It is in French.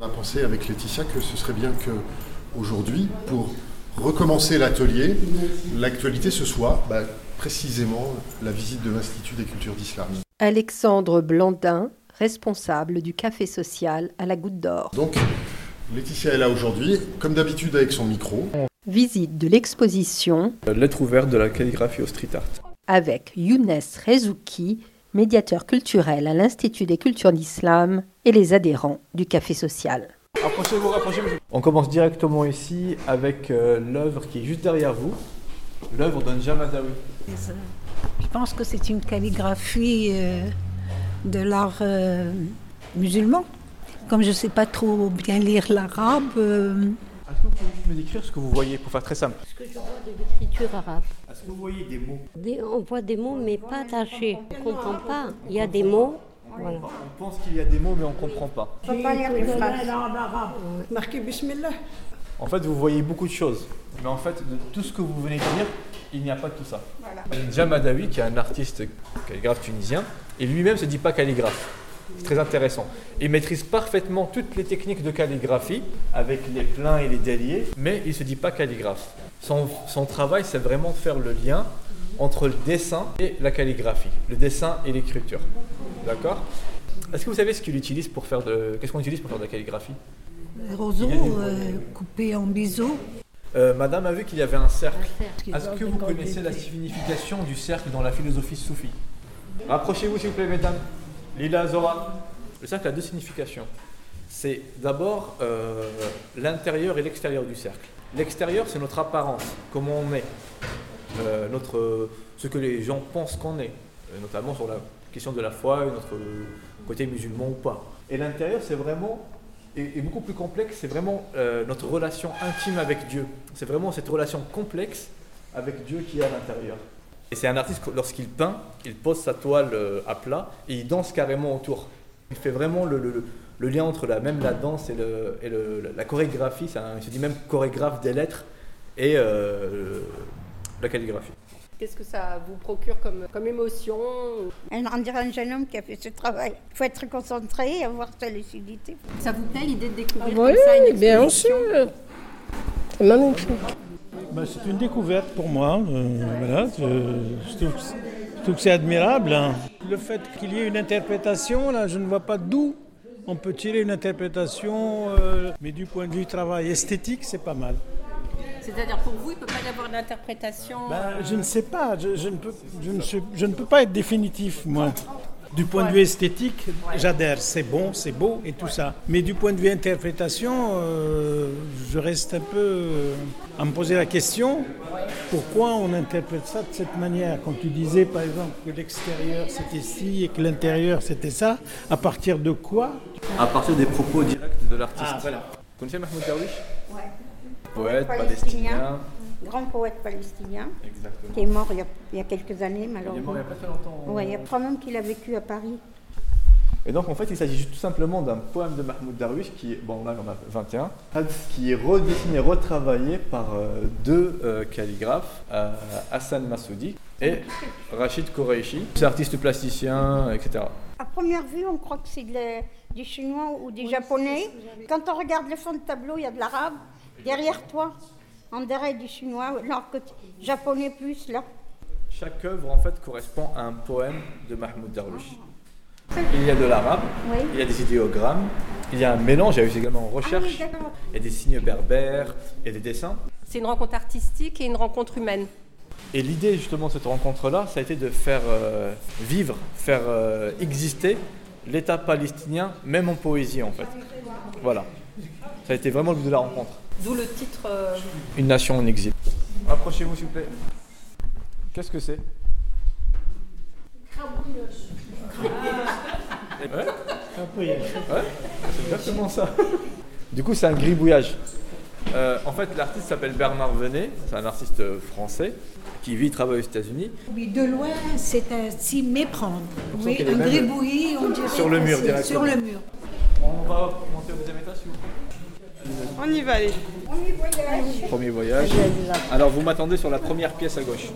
On a pensé avec Laetitia que ce serait bien que aujourd'hui, pour recommencer l'atelier, l'actualité ce soit bah, précisément la visite de l'Institut des cultures d'islam. Alexandre Blandin, responsable du café social à la Goutte d'Or. Donc, Laetitia est là aujourd'hui, comme d'habitude avec son micro. Visite de l'exposition Lettre ouverte de la calligraphie au street art. avec Younes Rezouki, médiateur culturel à l'Institut des cultures d'islam et les adhérents du café social. Approchez-vous, rapprochez-vous. On commence directement ici avec euh, l'œuvre qui est juste derrière vous, l'œuvre d'un Jamadawi. Je pense que c'est une calligraphie euh, de l'art euh, musulman. Comme je ne sais pas trop bien lire l'arabe, euh, Est-ce que vous pouvez juste me décrire ce que vous voyez pour faire très simple Ce que je vois de l'écriture arabe. Est-ce que vous voyez des mots Des- on voit des mots, mais pas attachés. On ne comprend pas. Il y a des mots. Voilà. On pense qu'il y a des mots mais on ne comprend pas. on peut pas lire les phrases. Marqué Bismillah. En fait, vous voyez beaucoup de choses. Mais en fait, de tout ce que vous venez de dire, il n'y a pas de tout ça. Jamadawi, qui est un artiste calligraphe tunisien, et lui-même ne se dit pas calligraphe. C'est très intéressant. Il maîtrise parfaitement toutes les techniques de calligraphie, avec les pleins et les déliés, mais il ne se dit pas calligraphe. Son, son travail, c'est vraiment de faire le lien entre le dessin et la calligraphie, le dessin et l'écriture. D'accord? Est-ce que vous savez ce qu'il utilise pour faire de... Qu'est-ce qu'on utilise pour faire de la calligraphie? Les roseaux euh, coupés en biseaux. Euh, Madame a vu qu'il y avait un cercle. Un cercle. Est-ce que vous connaissez la signification du cercle dans la philosophie soufie? Rapprochez-vous s'il vous plaît, mesdames. Lila, Zora. Le cercle a deux significations. C'est d'abord euh, l'intérieur et l'extérieur du cercle. L'extérieur, c'est notre apparence, comment on est, Euh, notre, ce que les gens pensent qu'on est, euh, notamment sur la question de la foi et notre côté musulman ou pas. Et l'intérieur, c'est vraiment est beaucoup plus complexe, c'est vraiment notre relation intime avec Dieu. C'est vraiment cette relation complexe avec Dieu qui est à l'intérieur. Et c'est un artiste, lorsqu'il peint, il pose sa toile euh, à plat et il danse carrément autour. Il fait vraiment le, le- le lien entre la, même la danse et, le, et le- la chorégraphie, un- il se dit même chorégraphe des lettres et euh, la calligraphie. Qu'est-ce que ça vous procure comme, comme émotion On dirait un jeune homme qui a fait ce travail. Il faut être concentré et avoir sa lucidité. Ça vous plaît l'idée de découvrir Oui, comme ça une bien exposition sûr. C'est magnifique. Bah, c'est une découverte pour moi. euh, voilà, je, je trouve, je trouve que c'est admirable. hein. Le fait qu'il y ait une interprétation, là, je ne vois pas d'où on peut tirer une interprétation, euh, mais du point de vue travail esthétique, c'est pas mal. C'est-à-dire pour vous, il ne peut pas y avoir d'interprétation Bah, je ne sais pas, je, je ne peux, je, ne suis- je ne peux pas être définitif, moi. Du point de vue esthétique, j'adhère, c'est bon, c'est beau et tout ça. Mais du point de vue interprétation, euh, je reste un peu euh, à me poser la question, pourquoi on interprète ça de cette manière? Quand tu disais par exemple que l'extérieur c'était ci et que l'intérieur c'était ça, à partir de quoi? À partir des propos directs de l'artiste. Ah, voilà. Vous connaissez Mahmoud Darwish? Ouais. Poète, Palestinien. palestinien. Grand poète palestinien Exactement. qui est mort il y a, il y a quelques années, Il est malheureusement. mort il n'y a pas très longtemps. Ouais, il y a trois même qu'il a vécu à Paris. Et donc en fait il s'agit tout simplement d'un poème de Mahmoud Darwish qui est, bon là j'en ai 21, qui est redessiné, retravaillé par euh, deux euh, calligraphes, euh, Hassan Massoudi et Rachid Koreishi. C'est artiste plasticien, etc. À première vue, on croit que c'est de du chinois ou du japonais. Quand on regarde le fond de tableau, il y a de l'arabe. Derrière toi, en derrière du chinois, alors que japonais plus là. Chaque œuvre en fait correspond à un poème de Mahmoud Darwish. Il y a de l'arabe, Oui. il y a des idéogrammes, il y a un mélange, il y a eu également en Ah oui, recherche, d'accord. il y a des signes berbères et des dessins. C'est une rencontre artistique et une rencontre humaine. Et l'idée justement de cette rencontre-là, ça a été de faire euh, vivre, faire euh, exister l'État palestinien, même en poésie en fait. Voilà. Ça a été vraiment le but de la rencontre. D'où le titre. euh, Une nation en exil. Approchez-vous s'il vous plaît. Qu'est-ce que c'est? Ouais, ouais, c'est exactement ça. Du coup, c'est un gribouillage. Euh, en fait, l'artiste s'appelle Bernard Venet, c'est un artiste français qui vit et travaille aux États-Unis. Oui, de loin, c'est un s'y méprendre. Oui, un gribouillis, on dirait. sur le mur directement. Sur le mur. On va monter au deuxième étage, s'il vous plaît. On y va aller. Premier voyage. Alors, vous m'attendez sur la première pièce à gauche.